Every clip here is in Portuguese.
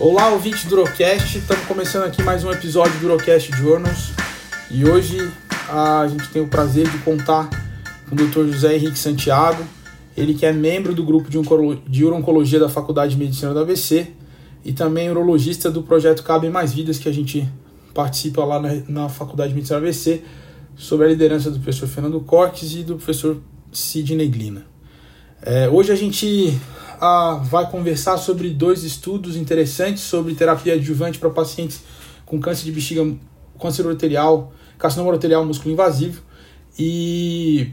Olá, ouvinte do Urocast, estamos começando aqui mais um episódio do Urocast Journals e hoje a gente tem o prazer de contar com o Dr. José Henrique Santiago, ele que é membro do grupo de Urologia da Faculdade de Medicina da ABC e também urologista do projeto Cabe Mais Vidas, que a gente participa lá na, na Faculdade de Medicina da ABC, sob a liderança do professor Fernando Cortes e do professor Sidney Glina. É, hoje a gente vai conversar sobre dois estudos interessantes sobre terapia adjuvante para pacientes com câncer de bexiga, câncer arterial, carcinoma arterial músculo invasivo. E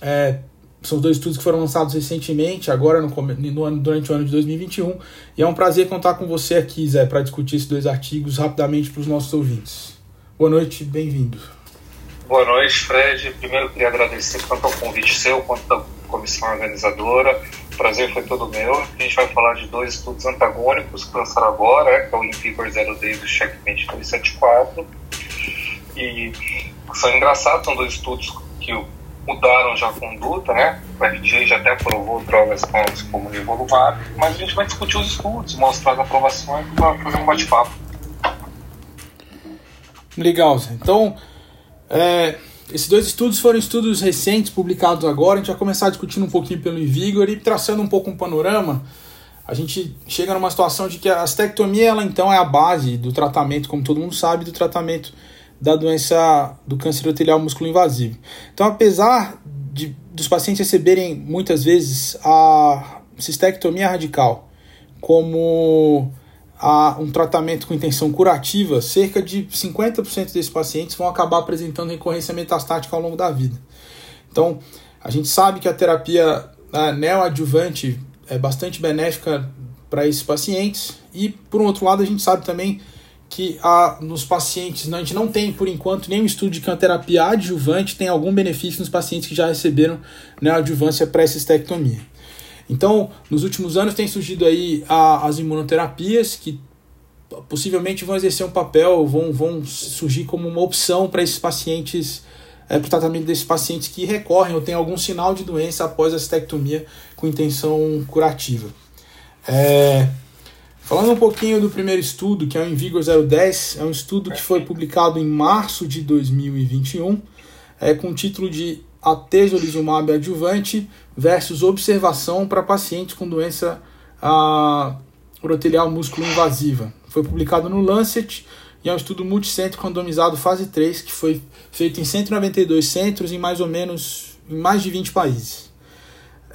é, são dois estudos que foram lançados recentemente, agora no, no ano, durante o ano de 2021. E é um prazer contar com você aqui, Zé, para discutir esses dois artigos rapidamente para os nossos ouvintes. Boa noite, bem-vindo. Boa noite, Fred. Primeiro queria agradecer tanto ao convite seu quanto da comissão organizadora prazer foi todo meu. A gente vai falar de dois estudos antagônicos que lançaram agora, que é o Invigor Zero Days e o Checkmate 274. E são engraçados, são dois estudos que mudaram já a conduta, né? O FDA já até aprovou drogas como o nivolumab, mas a gente vai discutir os estudos, mostrar as aprovações para fazer um bate-papo. Legal. Então, é, esses dois estudos foram estudos recentes, publicados agora. A gente vai começar discutindo um pouquinho pelo Invigor e traçando um pouco um panorama. A gente chega numa situação de que a astectomia, ela então é a base do tratamento, como todo mundo sabe, do tratamento da doença do câncer arterial músculo invasivo. Então, apesar de, dos pacientes receberem muitas vezes a cistectomia radical como a um tratamento com intenção curativa, cerca de 50% desses pacientes vão acabar apresentando recorrência metastática ao longo da vida. Então, a gente sabe que a terapia a neoadjuvante é bastante benéfica para esses pacientes e, por um outro lado, a gente sabe também que a, nos pacientes, a gente não tem, por enquanto, nenhum estudo de que a terapia adjuvante tem algum benefício nos pacientes que já receberam neoadjuvância pré-cistectomia. Então, nos últimos anos tem surgido aí a, as imunoterapias que possivelmente vão exercer um papel, vão, vão surgir como uma opção para esses pacientes, é, para o tratamento desses pacientes que recorrem ou têm algum sinal de doença após a cistectomia com intenção curativa. É, falando um pouquinho do primeiro estudo, que é o Invigor 010, é um estudo que foi publicado em março de 2021, é, com o título de atezolizumab adjuvante versus observação para pacientes com doença ah, urotelial músculo invasiva. Foi publicado no Lancet e é um estudo multicêntrico randomizado fase 3 que foi feito em 192 centros em mais ou menos em mais de 20 países.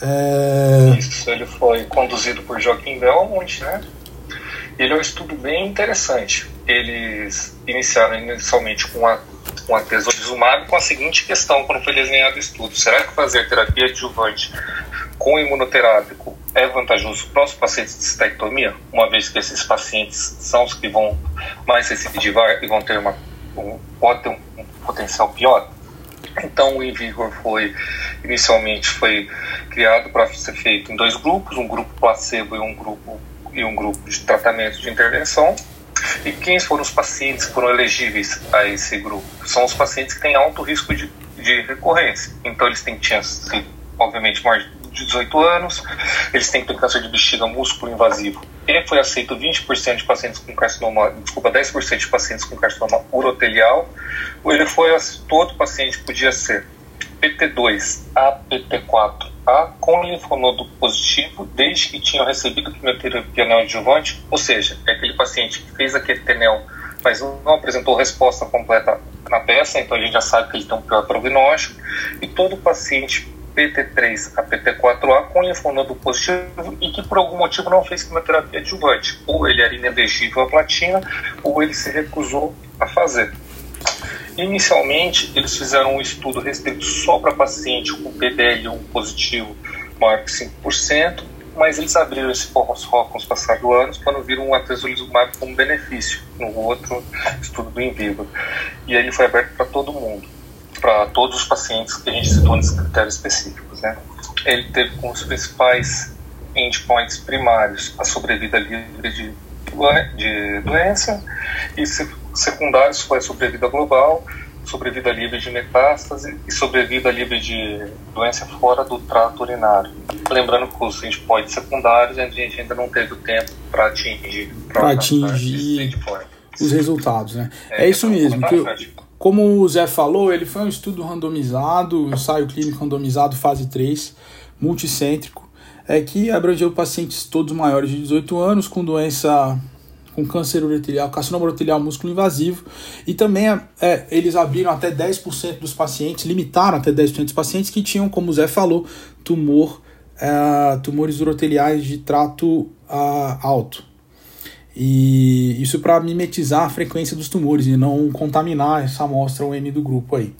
É... Isso, ele foi conduzido por Joaquim Belmont, né? Ele é um estudo bem interessante. Eles iniciaram inicialmente com a com a tesolizumab com a seguinte questão quando foi desenhado o estudo. Será que fazer terapia adjuvante com imunoterápico é vantajoso para os pacientes de cistectomia, uma vez que esses pacientes são os que vão mais recidivar e vão ter uma um, pode ter um, um potencial pior? Então o Invigor foi inicialmente foi criado para ser feito em dois grupos, um grupo placebo e um grupo e um grupo de tratamento de intervenção. E quem foram os pacientes que foram elegíveis a esse grupo? São os pacientes que têm alto risco de, de recorrência. Então, eles têm chance, obviamente, maior de 18 anos, eles têm que ter câncer de bexiga músculo invasivo. E foi aceito 20% de pacientes com carcinoma, desculpa, 10% de pacientes com carcinoma urotelial. Ele foi, todo paciente podia ser PT2 a PT4 a com linfonodo positivo desde que tinham recebido quimioterapia neoadjuvante, ou seja, é aquele paciente que fez a quetenel, mas não apresentou resposta completa na peça, então a gente já sabe que ele tem um pior prognóstico, e todo paciente PT3 a PT4A com linfonodo positivo e que por algum motivo não fez quimioterapia adjuvante, ou ele era inelegível à platina, ou ele se recusou a fazer. Inicialmente, eles fizeram um estudo restrito só para paciente com PDL1 positivo maior que 5%, mas eles abriram esse forró com os passados anos quando viram o atezolizumab como benefício no outro estudo do in vivo. E aí ele foi aberto para todo mundo, para todos os pacientes que a gente citou nesses critérios específicos. Né? Ele teve como os principais endpoints primários a sobrevida livre de, de doença e secundários foi sobrevida global sobrevida livre de metástase e sobrevida livre de doença fora do trato urinário. Lembrando que os endpoints secundários a gente ainda não teve o tempo para atingir, pra atingir os resultados, né? É, é isso mesmo. Que, como o Zé falou, ele foi um estudo randomizado, ensaio clínico randomizado fase 3, multicêntrico, é que abrangeu pacientes todos maiores de 18 anos com doença com câncer ureterial, carcinoma ureterial músculo invasivo, e também é, eles abriram até 10% dos pacientes, limitaram até 10% dos pacientes que tinham, como o Zé falou, tumor, é, tumores uroteliais de trato é, alto. E isso para mimetizar a frequência dos tumores e não contaminar essa amostra, o M do grupo aí.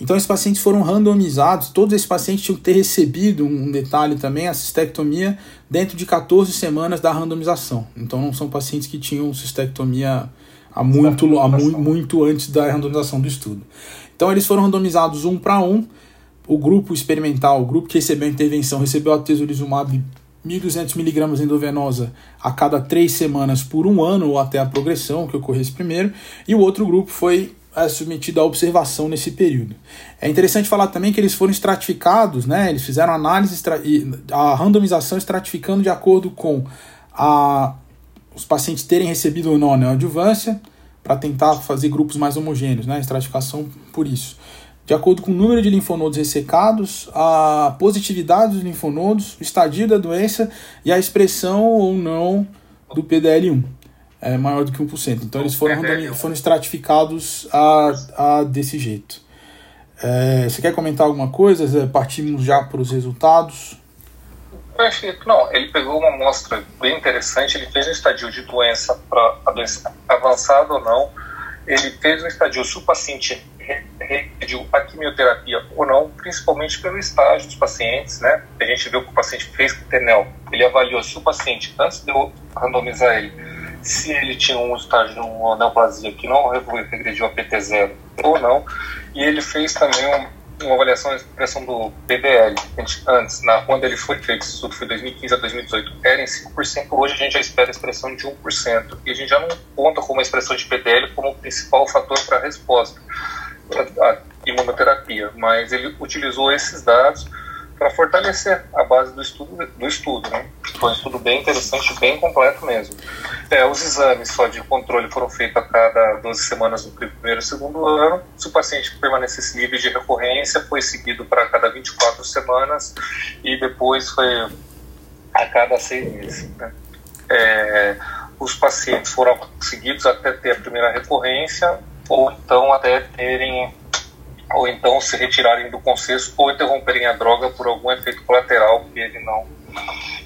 Então, esses pacientes foram randomizados, todos esses pacientes tinham que ter recebido, um detalhe também, a cistectomia dentro de 14 semanas da randomização. Então, não são pacientes que tinham cistectomia há muito, há muito, muito antes da randomização do estudo. Então, eles foram randomizados um para um. O grupo experimental, o grupo que recebeu a intervenção, recebeu a tesolizumab 1.200mg endovenosa a cada três semanas por um ano ou até a progressão que ocorresse primeiro, e o outro grupo foi submetido à observação nesse período. É interessante falar também que eles foram estratificados, né? eles fizeram análise, a randomização estratificando de acordo com a, os pacientes terem recebido ou não a neoadjuvância, para tentar fazer grupos mais homogêneos, né? estratificação por isso. De acordo com o número de linfonodos ressecados, a positividade dos linfonodos, o estadio da doença e a expressão ou não do PDL1 é maior do que 1%. Então eles foram, foram estratificados a, a desse jeito. É, você quer comentar alguma coisa? Zé? Partimos já para os resultados. Perfeito. Não, ele pegou uma amostra bem interessante. Ele fez um estadio de doença para a doença avançada ou não. Ele fez um estadio se o paciente regrediu a quimioterapia ou não, principalmente pelo estágio dos pacientes, né? A gente viu que o paciente fez TENEL. Ele avaliou se o paciente, antes de eu randomizar ele, se ele tinha um estágio de uma neoplasia que não regrediu a PT0 ou não, e ele fez também um, uma avaliação da expressão do PDL. Antes, na, quando ele foi feito, esse estudo foi 2015 a 2018, era em 5%, hoje a gente já espera a expressão de 1%, e a gente já não conta como a expressão de PDL como principal fator para a resposta à imunoterapia, mas ele utilizou esses dados para fortalecer a base do estudo, do estudo né? Foi um estudo bem interessante, bem completo mesmo. É, os exames só de controle foram feitos a cada 12 semanas no primeiro e segundo ano. Se o paciente permanecesse livre de recorrência, foi seguido para cada 24 semanas e depois foi a cada seis meses. Né? É, os pacientes foram seguidos até ter a primeira recorrência ou então até terem ou então se retirarem do consenso ou interromperem a droga por algum efeito colateral que ele não,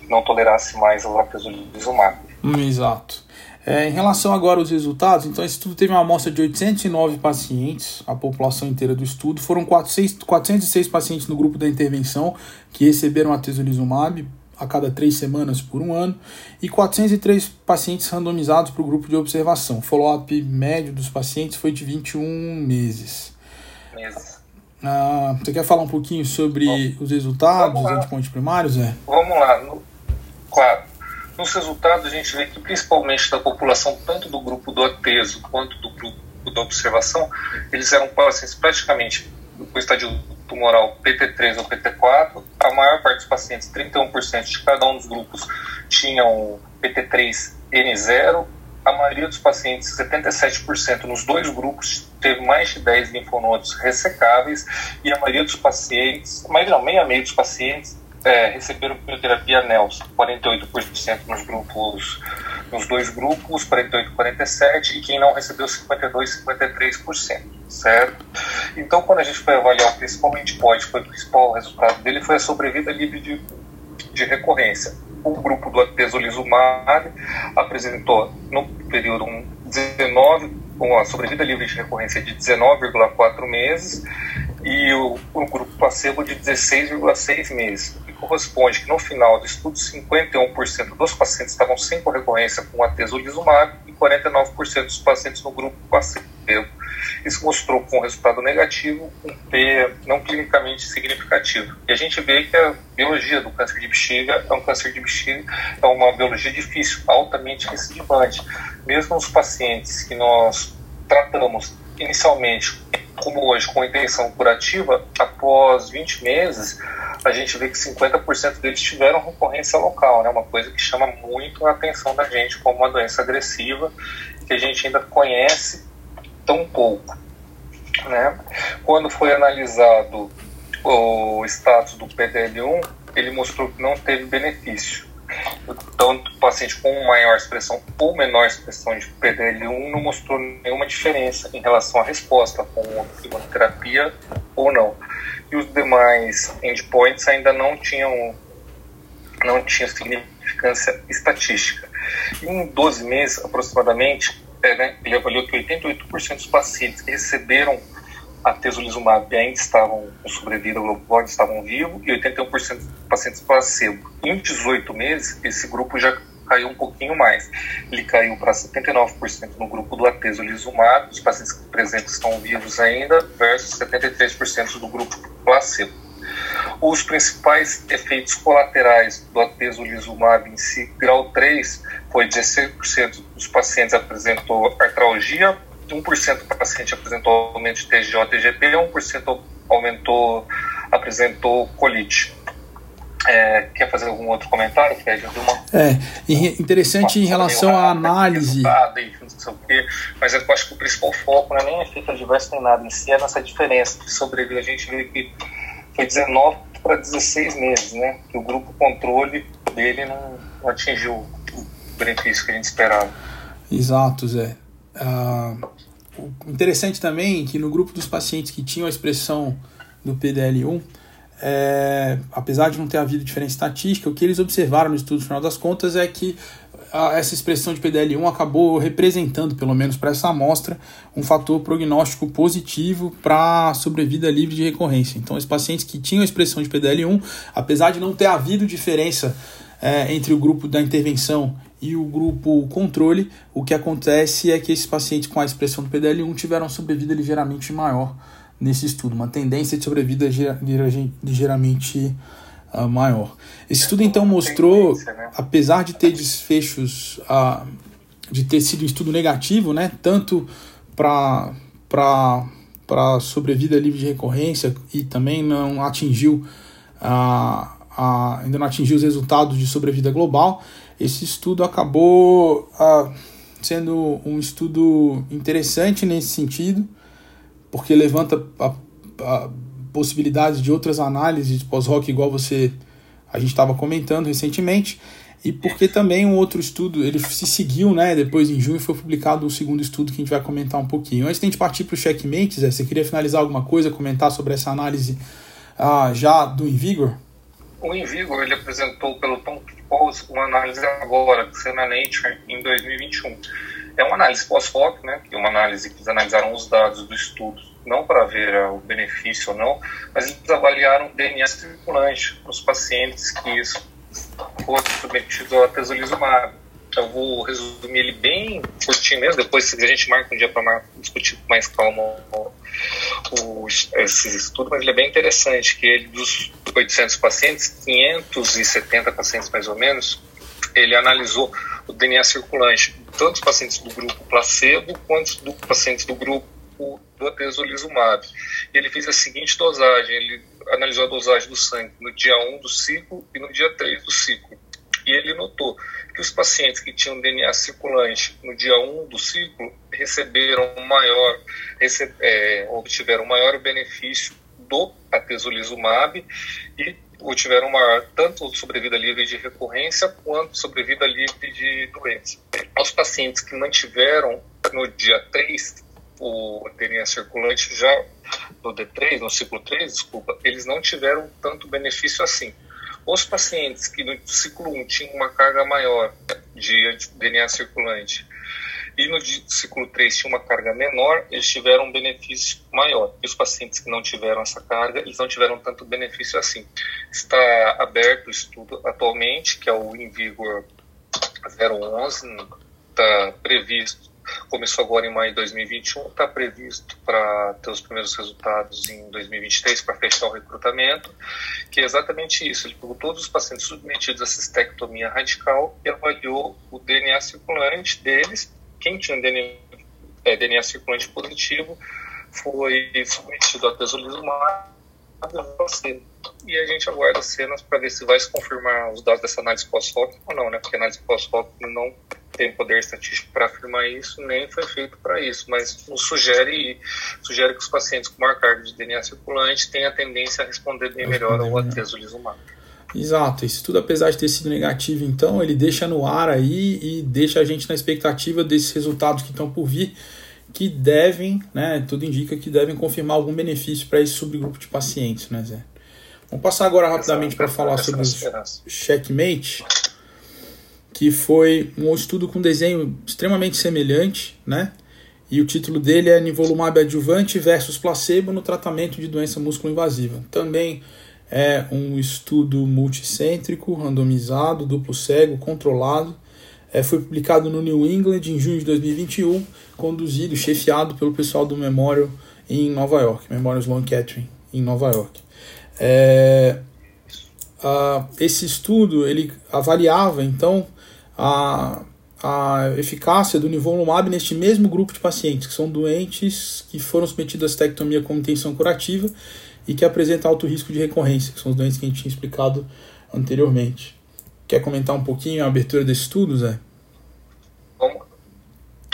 não tolerasse mais o lapesolizumab. Hum, exato. É, em relação agora aos resultados, então esse estudo teve uma amostra de 809 pacientes, a população inteira do estudo. Foram 406, 406 pacientes no grupo da intervenção que receberam a tesolizumab a cada três semanas por um ano e 403 pacientes randomizados para o grupo de observação. O follow-up médio dos pacientes foi de 21 meses. Ah, você quer falar um pouquinho sobre Bom, os resultados dos endpoints primários, Zé? Vamos lá. No, claro. Nos resultados, a gente vê que, principalmente da população, tanto do grupo do ateso quanto do grupo da observação, eles eram pacientes praticamente com estadio tumoral PT3 ou PT4. A maior parte dos pacientes, 31% de cada um dos grupos, tinham PT3 N0 a maioria dos pacientes, 77% nos dois grupos, teve mais de 10 linfonodos ressecáveis e a maioria dos pacientes, mais não, meia meia dos pacientes é, receberam quimioterapia NELS, 48% nos grupos, nos dois grupos, 48 47 e quem não recebeu 52 53%, certo? Então, quando a gente foi avaliar o principal endpoint, foi o principal resultado dele foi a sobrevida livre de, de recorrência o grupo do atezolizumab apresentou no período 19, uma sobrevida livre de recorrência de 19,4 meses e o, o grupo placebo de 16,6 meses, o que corresponde que no final do estudo 51% dos pacientes estavam sem recorrência com atezolizumab e 49% dos pacientes no grupo placebo. Isso mostrou com resultado negativo um P não clinicamente significativo. E a gente vê que a biologia do câncer de bexiga é um câncer de bexiga, é uma biologia difícil, altamente recidivante. Mesmo os pacientes que nós tratamos inicialmente, como hoje, com intenção curativa, após 20 meses, a gente vê que 50% deles tiveram recorrência local, né? uma coisa que chama muito a atenção da gente como uma doença agressiva que a gente ainda conhece tão pouco. Né? Quando foi analisado o status do PDL1, ele mostrou que não teve benefício. Tanto o paciente com maior expressão ou menor expressão de PDL1 não mostrou nenhuma diferença em relação à resposta com quimioterapia ou não. E os demais endpoints ainda não tinham, não tinham significância estatística. Em 12 meses, aproximadamente, né, ele avaliou que 88% dos pacientes que receberam a tesolizumab ainda estavam com sobrevida global, estavam vivos, e 81% dos pacientes placebo. Em 18 meses, esse grupo já caiu um pouquinho mais. Ele caiu para 79% no grupo do atezolizumab, os pacientes presentes estão vivos ainda, versus 73% do grupo placebo. Os principais efeitos colaterais do atezolizumab em si, grau 3, foi 16% dos pacientes apresentou artralgia, 1% do paciente apresentou aumento de TGO TGP e 1% aumentou, apresentou colite. É, quer fazer algum outro comentário, Fred? Uma... É, interessante em relação à análise. mas eu acho que o principal foco não é nem efeito adverso nem nada em si, é nessa diferença de sobrevida. A gente vê que foi 19 para 16 meses, né? Que o grupo controle dele não, não atingiu o benefício que a gente esperava. Exato, Zé. Uh, interessante também que no grupo dos pacientes que tinham a expressão do PDL1, é, apesar de não ter havido diferença estatística, o que eles observaram no estudo, no final das contas, é que essa expressão de PDL1 acabou representando, pelo menos para essa amostra, um fator prognóstico positivo para sobrevida livre de recorrência. Então, os pacientes que tinham a expressão de PDL1, apesar de não ter havido diferença é, entre o grupo da intervenção e o grupo controle, o que acontece é que esses pacientes com a expressão do PDL1 tiveram sobrevida ligeiramente maior nesse estudo, uma tendência de sobrevida ligeiramente uh, maior. Esse estudo então mostrou, né? apesar de ter desfechos, uh, de ter sido um estudo negativo, né, tanto para para sobrevida livre de recorrência e também não atingiu a, a, ainda não atingiu os resultados de sobrevida global, esse estudo acabou sendo um estudo interessante nesse sentido, porque levanta a, a possibilidade de outras análises pós-rock, igual você a gente estava comentando recentemente, e porque também um outro estudo, ele se seguiu, né, depois em junho foi publicado o segundo estudo que a gente vai comentar um pouquinho. Antes de a gente partir para o checkmate, Zé, você queria finalizar alguma coisa, comentar sobre essa análise ah, já do Invigor? O Invigor, ele apresentou pelo Tom Pose uma análise agora, que saiu na Nature em 2021. É uma análise pós-hoc, né, é uma análise que eles analisaram os dados do estudo, não para ver o benefício ou não, mas eles avaliaram DNA circulante nos pacientes que foram submetidos ao atezolizumab. Eu vou resumir ele bem curtinho mesmo, depois a gente marca um dia para discutir com mais calma o, o, esse estudo, mas ele é bem interessante, que ele, dos 800 pacientes, 570 pacientes mais ou menos, ele analisou o DNA circulante, tanto dos pacientes do grupo placebo, quanto dos pacientes do grupo do atezolizumab. Ele fez a seguinte dosagem, ele analisou a dosagem do sangue no dia 1 do ciclo e no dia 3 do ciclo. E ele notou que os pacientes que tinham DNA circulante no dia 1 do ciclo receberam maior, receb, é, obtiveram maior benefício do atezolizumab e obtiveram maior tanto sobrevida livre de recorrência quanto sobrevida livre de doença. Os pacientes que mantiveram no dia 3 o DNA circulante já no D3, no ciclo 3, desculpa, eles não tiveram tanto benefício assim. Os pacientes que no ciclo 1 tinham uma carga maior de DNA circulante e no ciclo 3 tinha uma carga menor, eles tiveram um benefício maior. E os pacientes que não tiveram essa carga, eles não tiveram tanto benefício assim. Está aberto o estudo atualmente, que é o Invigor 011, está previsto começou agora em maio de 2021, está previsto para ter os primeiros resultados em 2023 para fechar o recrutamento, que é exatamente isso. Ele pegou todos os pacientes submetidos a cistectomia radical e avaliou o DNA circulante deles, quem tinha DNA é, DNA circulante positivo foi submetido a tesolizumab e a gente aguarda cenas para ver se vai se confirmar os dados dessa análise pós-hoc ou não, né? Porque a análise pós-hoc não tem poder estatístico para afirmar isso, nem foi feito para isso, mas nos sugere, sugere que os pacientes com maior carga de DNA circulante têm a tendência a responder bem melhor ao atezolizumab. Exato, esse tudo apesar de ter sido negativo, então, ele deixa no ar aí e deixa a gente na expectativa desses resultados que estão por vir, que devem, né, tudo indica que devem confirmar algum benefício para esse subgrupo de pacientes, né, Zé? Vamos passar agora rapidamente para falar sobre o Checkmate, que foi um estudo com desenho extremamente semelhante, né? E o título dele é Nivolumab adjuvante versus placebo no tratamento de doença músculo-invasiva. Também é um estudo multicêntrico, randomizado, duplo cego, controlado. É, foi publicado no New England em junho de 2021, conduzido, chefiado pelo pessoal do Memorial em Nova York, Memorial Sloan Kettering em Nova York. É, a, esse estudo ele avaliava então a, a eficácia do nivolumab neste mesmo grupo de pacientes, que são doentes que foram submetidos a estectomia como intenção curativa e que apresentam alto risco de recorrência, que são os doentes que a gente tinha explicado anteriormente. Quer comentar um pouquinho a abertura desse estudo, Zé?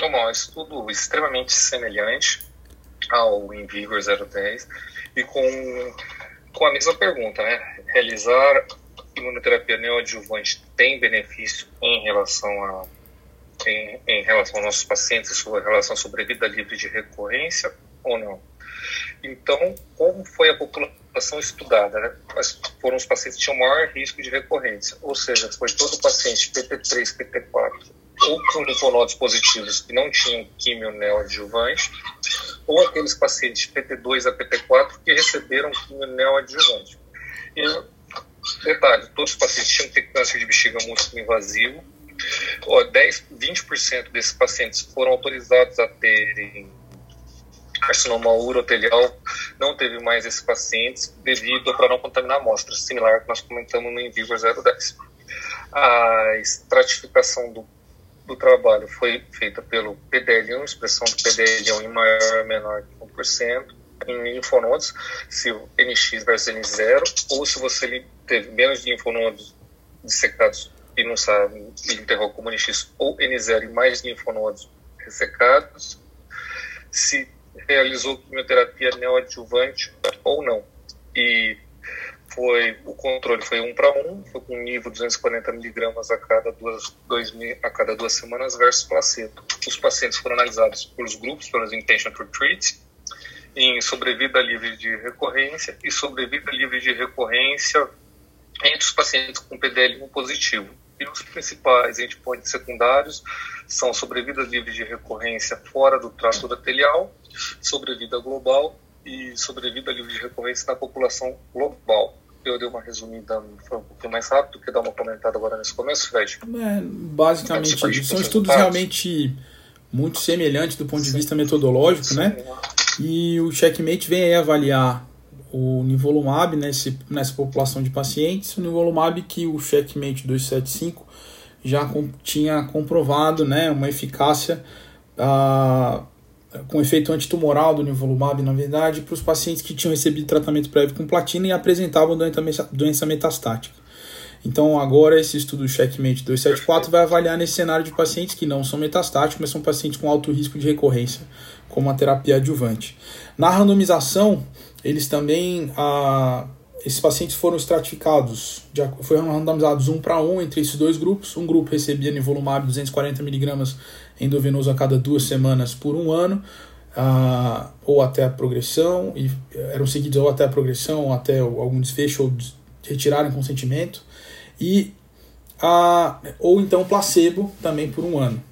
Bom, um estudo extremamente semelhante ao InVigor 010 e com, com a mesma pergunta, né? Realizar imunoterapia neoadjuvante tem benefício em relação a em, em relação aos nossos pacientes, em relação à sobrevida livre de recorrência ou não? Então, como foi a população estudada? Né? Foram os pacientes que tinham maior risco de recorrência, ou seja, foi todo paciente PT3, PT4 ou com linfonodos positivos que não tinham quimio neoadjuvante, ou aqueles pacientes PT2 a PT4 que receberam quimio neoadjuvante. E, detalhe, todos os pacientes tinham que ter câncer de bexiga músculo invasivo, 10, 20% desses pacientes foram autorizados a terem carcinoma urotelial não teve mais esses pacientes devido para não contaminar amostras, similar ao que nós comentamos no Envigo 010. A estratificação do, do trabalho foi feita pelo PDL1, expressão do PDL1 em maior ou menor que 1%, em linfonodos, se o NX versus N0, ou se você teve menos de linfonodos dissecados e não sabe, e interrogou como NX, ou N0 e mais linfonodos ressecados, se realizou quimioterapia neoadjuvante ou não. E foi o controle foi um para um, foi com nível 240 miligramas a cada duas, dois, a cada duas semanas versus placebo. Os pacientes foram analisados pelos grupos, pelos intention to treat, em sobrevida livre de recorrência e sobrevida livre de recorrência entre os pacientes com PDL1 positivo. E os principais endpoints secundários são sobrevida livre de recorrência fora do trato urotelial, sobrevida global e sobrevida livre de recorrência na população global. Eu dei uma resumida, foi um pouquinho mais rápido, quer dar uma comentada agora nesse começo, Fred? É, basicamente, são estudos realmente muito semelhantes do ponto de vista metodológico, Sim, né? E o Checkmate vem aí avaliar o nivolumab nesse, nessa população de pacientes, o nivolumab que o Checkmate 275 já com, tinha comprovado né, uma eficácia ah, com efeito antitumoral do nivolumab, na verdade, para os pacientes que tinham recebido tratamento prévio com platina e apresentavam doença, metastática. Então, agora, esse estudo Checkmate 274 vai avaliar nesse cenário de pacientes que não são metastáticos, mas são pacientes com alto risco de recorrência, como a terapia adjuvante. Na randomização, eles também ah, esses pacientes foram estratificados, foram randomizados um para um entre esses dois grupos. Um grupo recebia nivolumab 240mg endovenoso a cada duas semanas por um ano, ah, ou até a progressão, e eram seguidos ou até a progressão, ou até algum desfecho, ou retirarem consentimento, e ah, ou então placebo também por um ano.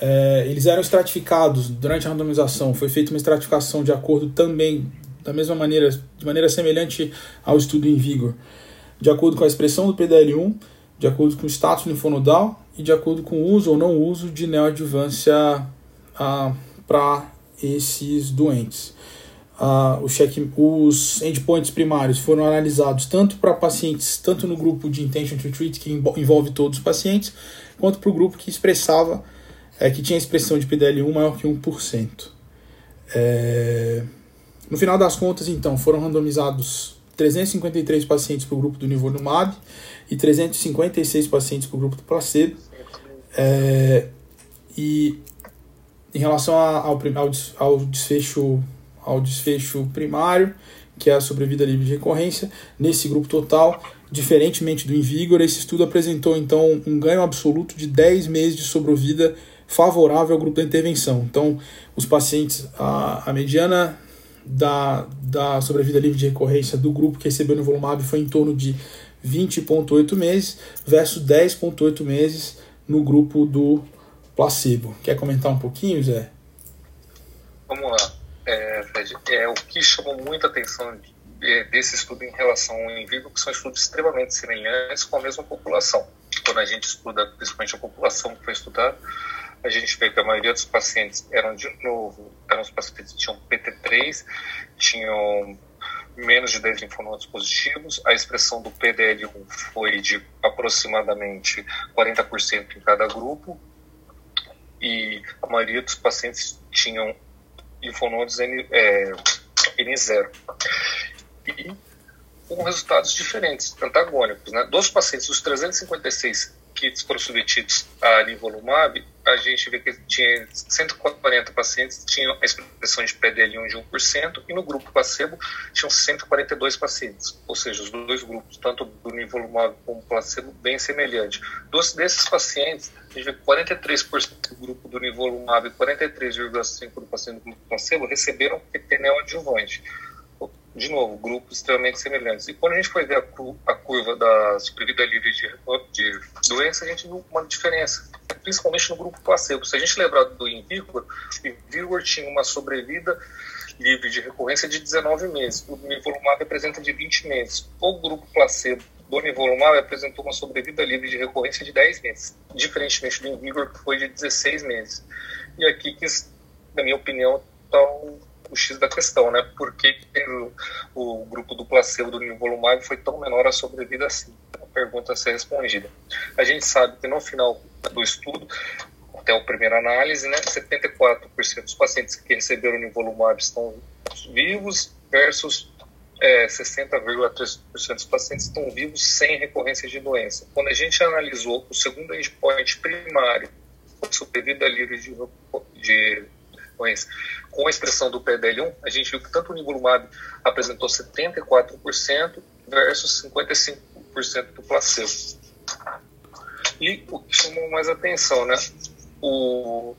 É, eles eram estratificados durante a randomização, foi feita uma estratificação de acordo também da mesma maneira, de maneira semelhante ao estudo em vigor, de acordo com a expressão do PDL1, de acordo com o status linfonodal e de acordo com o uso ou não uso de neoadjuvância ah, para esses doentes. Ah, o check, os endpoints primários foram analisados tanto para pacientes, tanto no grupo de intention to treat, que envolve todos os pacientes, quanto para o grupo que expressava é que tinha expressão de PDL1 maior que 1%. É... No final das contas, então, foram randomizados 353 pacientes para o grupo do nivolumab e 356 pacientes para o grupo do placebo. É... E em relação ao, ao, desfecho, ao desfecho primário, que é a sobrevida livre de recorrência, nesse grupo total, diferentemente do Invigor, esse estudo apresentou então um ganho absoluto de 10 meses de sobrevida favorável ao grupo da intervenção. Então, os pacientes, a, a mediana da, da sobrevida livre de recorrência do grupo que recebeu no Volumab foi em torno de 20,8 meses versus 10,8 meses no grupo do placebo. Quer comentar um pouquinho, Zé? Vamos lá. É, Fred, é, o que chamou muita atenção é, desse estudo em relação ao in vivo, que são estudos extremamente semelhantes com a mesma população. Quando a gente estuda, principalmente a população que foi estudada, a gente vê que a maioria dos pacientes eram, de novo, eram os pacientes que tinham PT3, tinham menos de 10 linfonodos positivos, a expressão do PDL1 foi de aproximadamente 40% em cada grupo, e a maioria dos pacientes tinham linfonodos N, é, N0. E com resultados diferentes, antagônicos. Né? Dos pacientes, dos 356 kits foram submetidos a nivolumab, a gente vê que tinha 140 pacientes tinham a expressão de PDL1 de 1%, e no grupo placebo tinham 142 pacientes, ou seja, os dois grupos, tanto do nivolumab como placebo, bem semelhante. Dos, desses pacientes, a gente vê que 43% do grupo do nivolumab e 43,5% do paciente do grupo placebo receberam PT neoadjuvante de novo, grupos extremamente semelhantes. E quando a gente foi ver a, a curva da sobrevida livre de, de, doença, a gente viu uma diferença, principalmente no grupo placebo. Se a gente lembrar do Invigor, o Invigor tinha uma sobrevida livre de recorrência de 19 meses. O Nivolumab apresenta de 20 meses. O grupo placebo do Nivolumab apresentou uma sobrevida livre de recorrência de 10 meses, diferentemente do Invigor, que foi de 16 meses. E aqui que, na minha opinião, está o o X da questão, né? Por que, o, o, grupo do placebo do nivolumab foi tão menor a sobrevida assim? A pergunta a ser respondida. A gente sabe que no final do estudo, até a primeira análise, né, 74% dos pacientes que receberam nivolumab estão vivos versus é, 60,3% dos pacientes estão vivos sem recorrência de doença. Quando a gente analisou o segundo endpoint primário, sobrevida livre de, de com a expressão do PDL1, a gente viu que tanto o nivolumab apresentou 74% versus 55% do placebo. E o que chamou mais atenção, né? O,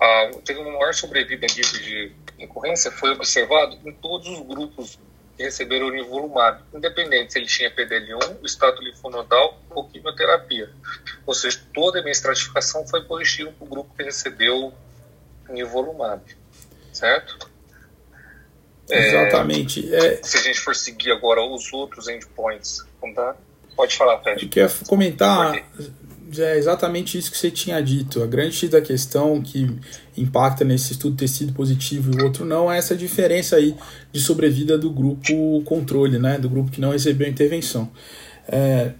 a, teve uma maior sobrevida livre de incorrência, foi observado em todos os grupos que receberam o nivolumab, independente se ele tinha PDL1, estado linfonodal ou quimioterapia. Ou seja, toda a minha estratificação foi positiva para o grupo que recebeu nivolumab, certo? É, Exatamente. É, se a gente for seguir agora os outros endpoints, tá? pode falar, Fred. Eu queria comentar é exatamente isso que você tinha dito. A grande da questão que impacta nesse estudo ter sido positivo e o outro não é essa diferença aí de sobrevida do grupo controle, né? do grupo que não recebeu intervenção. É,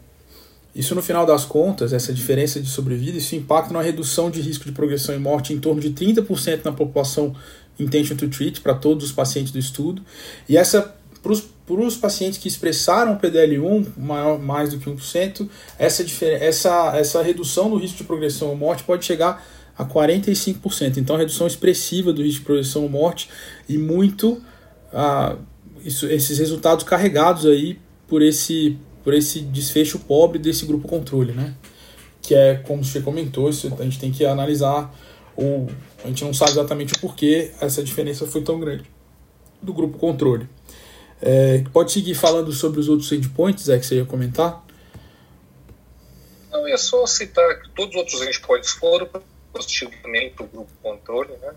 isso, no final das contas, essa diferença de sobrevida, isso impacta na redução de risco de progressão e morte em torno de 30% na população intention to treat, para todos os pacientes do estudo. E essa, para os pacientes que expressaram PDL1 maior, mais do que 1%, essa, essa, essa redução do risco de progressão ou morte pode chegar a 45%. Então, redução expressiva do risco de progressão ou morte e muito ah, isso, esses resultados carregados aí por esse por esse desfecho pobre desse grupo controle, né? Que é, como você comentou, isso a gente tem que analisar, ou a gente não sabe exatamente o porquê essa diferença foi tão grande do grupo controle. É, pode seguir falando sobre os outros endpoints, é que você ia comentar? Não, é só citar que todos os outros endpoints foram positivamente para o grupo controle, né?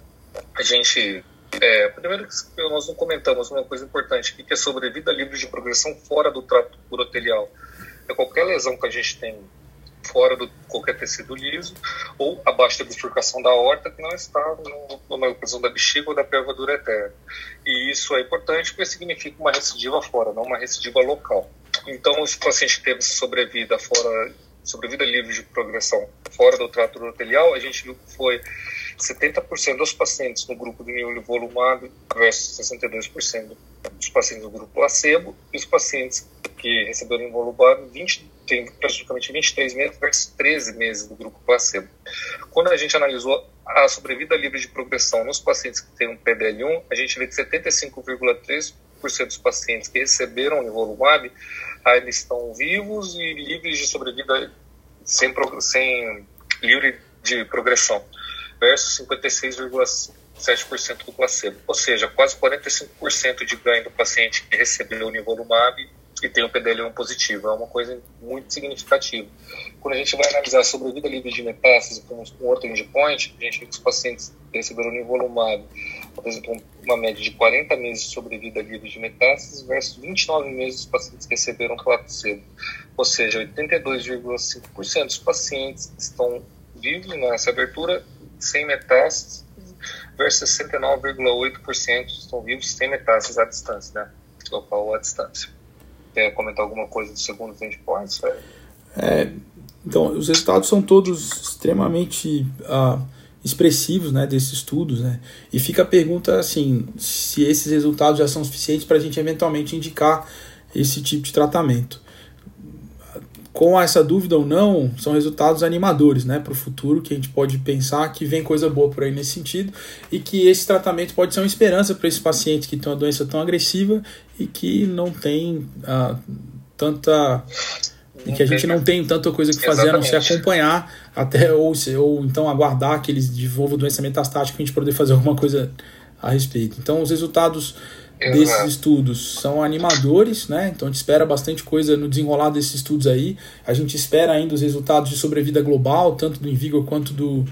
A gente é, primeiro que nós não comentamos uma coisa importante, que é sobrevida livre de progressão fora do trato urotelial. É qualquer lesão que a gente tem fora do qualquer tecido liso ou abaixo da bifurcação da horta que não está no, numa oclusão da bexiga ou da pelva do ureter. E isso é importante porque significa uma recidiva fora, não uma recidiva local. Então, os pacientes que teve sobrevida fora sobrevida livre de progressão fora do trato urotelial, a gente viu que foi 70% dos pacientes no grupo de nivolumab versus 62% dos pacientes do grupo placebo, e os pacientes que receberam nivolumab 20, tem praticamente 23 meses versus 13 meses do grupo placebo. Quando a gente analisou a sobrevida livre de progressão nos pacientes que têm um PDL1, a gente vê que 75,3% dos pacientes que receberam nivolumab ainda estão vivos e livres de sobrevida sem, sem livre de progressão, versus 56,7% do placebo. Ou seja, quase 45% de ganho do paciente que recebeu o nivolumab e tem um PDL1 positivo. É uma coisa muito significativa. Quando a gente vai analisar a sobrevida livre de metástase com um outro endpoint, a gente vê que os pacientes que receberam nivolumab apresentam uma média de 40 meses de sobrevida livre de metástases versus 29 meses dos pacientes que receberam placebo. Ou seja, 82,5% dos pacientes estão vivos nessa abertura sem metástases versus 69,8% estão vivos sem metástases à distância, né? Local à distância quer comentar alguma coisa do segundo endpoints? É, então, os resultados são todos extremamente uh, expressivos né, desses estudos, né? E fica a pergunta assim, se esses resultados já são suficientes para a gente eventualmente indicar esse tipo de tratamento com essa dúvida ou não, são resultados animadores né, para o futuro, que a gente pode pensar que vem coisa boa por aí nesse sentido, e que esse tratamento pode ser uma esperança para esses pacientes que têm uma doença tão agressiva e que não tem ah, tanta. E que a gente não tem tanta coisa que fazer Exatamente. a não se acompanhar até ou, ou então aguardar que eles desenvolvam doença metastática para a gente poder fazer alguma coisa a respeito. Então, os resultados Exato. desses estudos são animadores, né? Então a gente espera bastante coisa no desenrolar desses estudos aí. A gente espera ainda os resultados de sobrevida global, tanto do Invigor quanto do,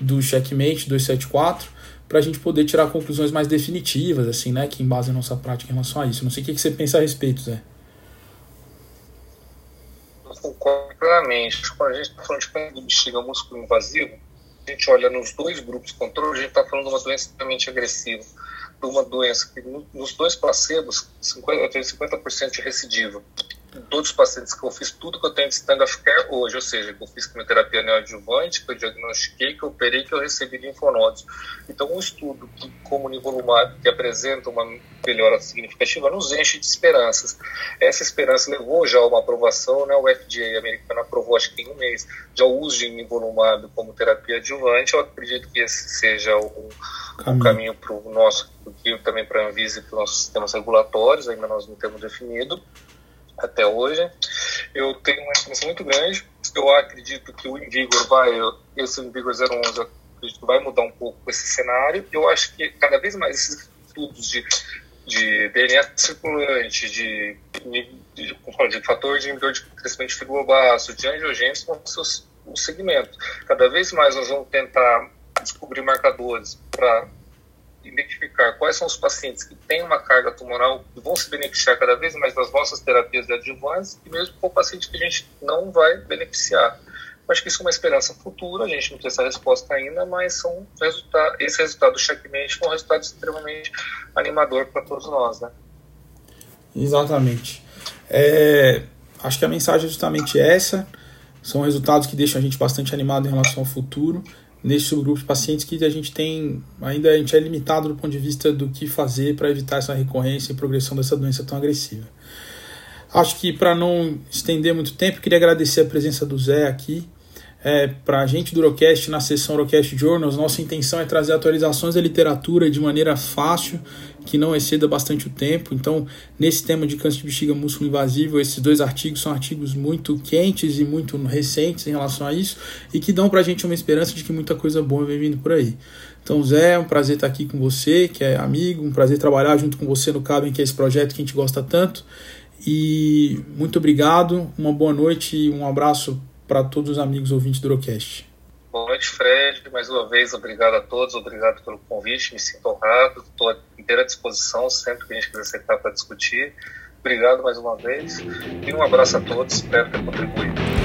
do Checkmate 274, para a gente poder tirar conclusões mais definitivas, assim, né? Que embasem a nossa prática em relação a isso. Não sei o que, que você pensa a respeito, Zé. Eu concordo plenamente. Quando a gente está falando de bexiga músculo invasivo, a gente olha nos dois grupos de controle, a gente está falando de uma doença extremamente agressiva de uma doença que nos dois placebos 50, eu tenho 50% de recidiva todos os pacientes que eu fiz tudo que eu tenho de stand of care hoje, ou seja, que eu fiz quimioterapia neoadjuvante, que eu diagnostiquei, que eu operei, que eu recebi linfonodos. Então, um estudo que, como nivolumab, que apresenta uma melhora significativa, nos enche de esperanças. Essa esperança levou já a uma aprovação, né? o FDA americano aprovou, acho que em um mês, já o uso de nivolumab como terapia adjuvante. Eu acredito que esse seja o, caminho, caminho para o nosso, também para a Anvisa e para os nossos sistemas regulatórios, ainda nós não temos definido até hoje. Eu tenho uma esperança muito grande. Eu acredito que o Invigor vai, esse Invigor 011, acredito que vai mudar um pouco esse cenário. Eu acho que cada vez mais esses estudos de, de DNA circulante, de, de, de, de fator de inibidor de crescimento de fibrobaço, de angiogênese, ser os, os segmentos. Cada vez mais nós vamos tentar descobrir marcadores para identificar quais são os pacientes que têm uma carga tumoral e vão se beneficiar cada vez mais das nossas terapias de adjuvantes e mesmo com o paciente que a gente não vai beneficiar. Acho que isso é uma esperança futura, a gente não tem essa resposta ainda, mas são esse resultado do checkmate é um resultado extremamente animador para todos nós. Né? Exatamente. É, acho que a mensagem é justamente essa. São resultados que deixam a gente bastante animado em relação ao futuro nesse subgrupo de pacientes que a gente tem ainda a gente é limitado do ponto de vista do que fazer para evitar essa recorrência e progressão dessa doença tão agressiva. Acho que para não estender muito tempo, queria agradecer a presença do Zé aqui é, para a gente do Urocast na sessão Urocast Journals. Nossa intenção é trazer atualizações da literatura de maneira fácil, que não exceda bastante o tempo. Então, nesse tema de câncer de bexiga músculo invasivo, esses dois artigos são artigos muito quentes e muito recentes em relação a isso e que dão para a gente uma esperança de que muita coisa boa vem vindo por aí. Então, Zé, é um prazer estar aqui com você, que é amigo, um prazer trabalhar junto com você no Cabem, que é esse projeto que a gente gosta tanto. E muito obrigado, uma boa noite e um abraço para todos os amigos ouvintes do Urocast. Boa noite, Fred. Mais uma vez, obrigado a todos, obrigado pelo convite. Me sinto honrado, estou à inteira disposição sempre que a gente quiser sentar para discutir. Obrigado mais uma vez e um abraço a todos. Espero ter contribuído.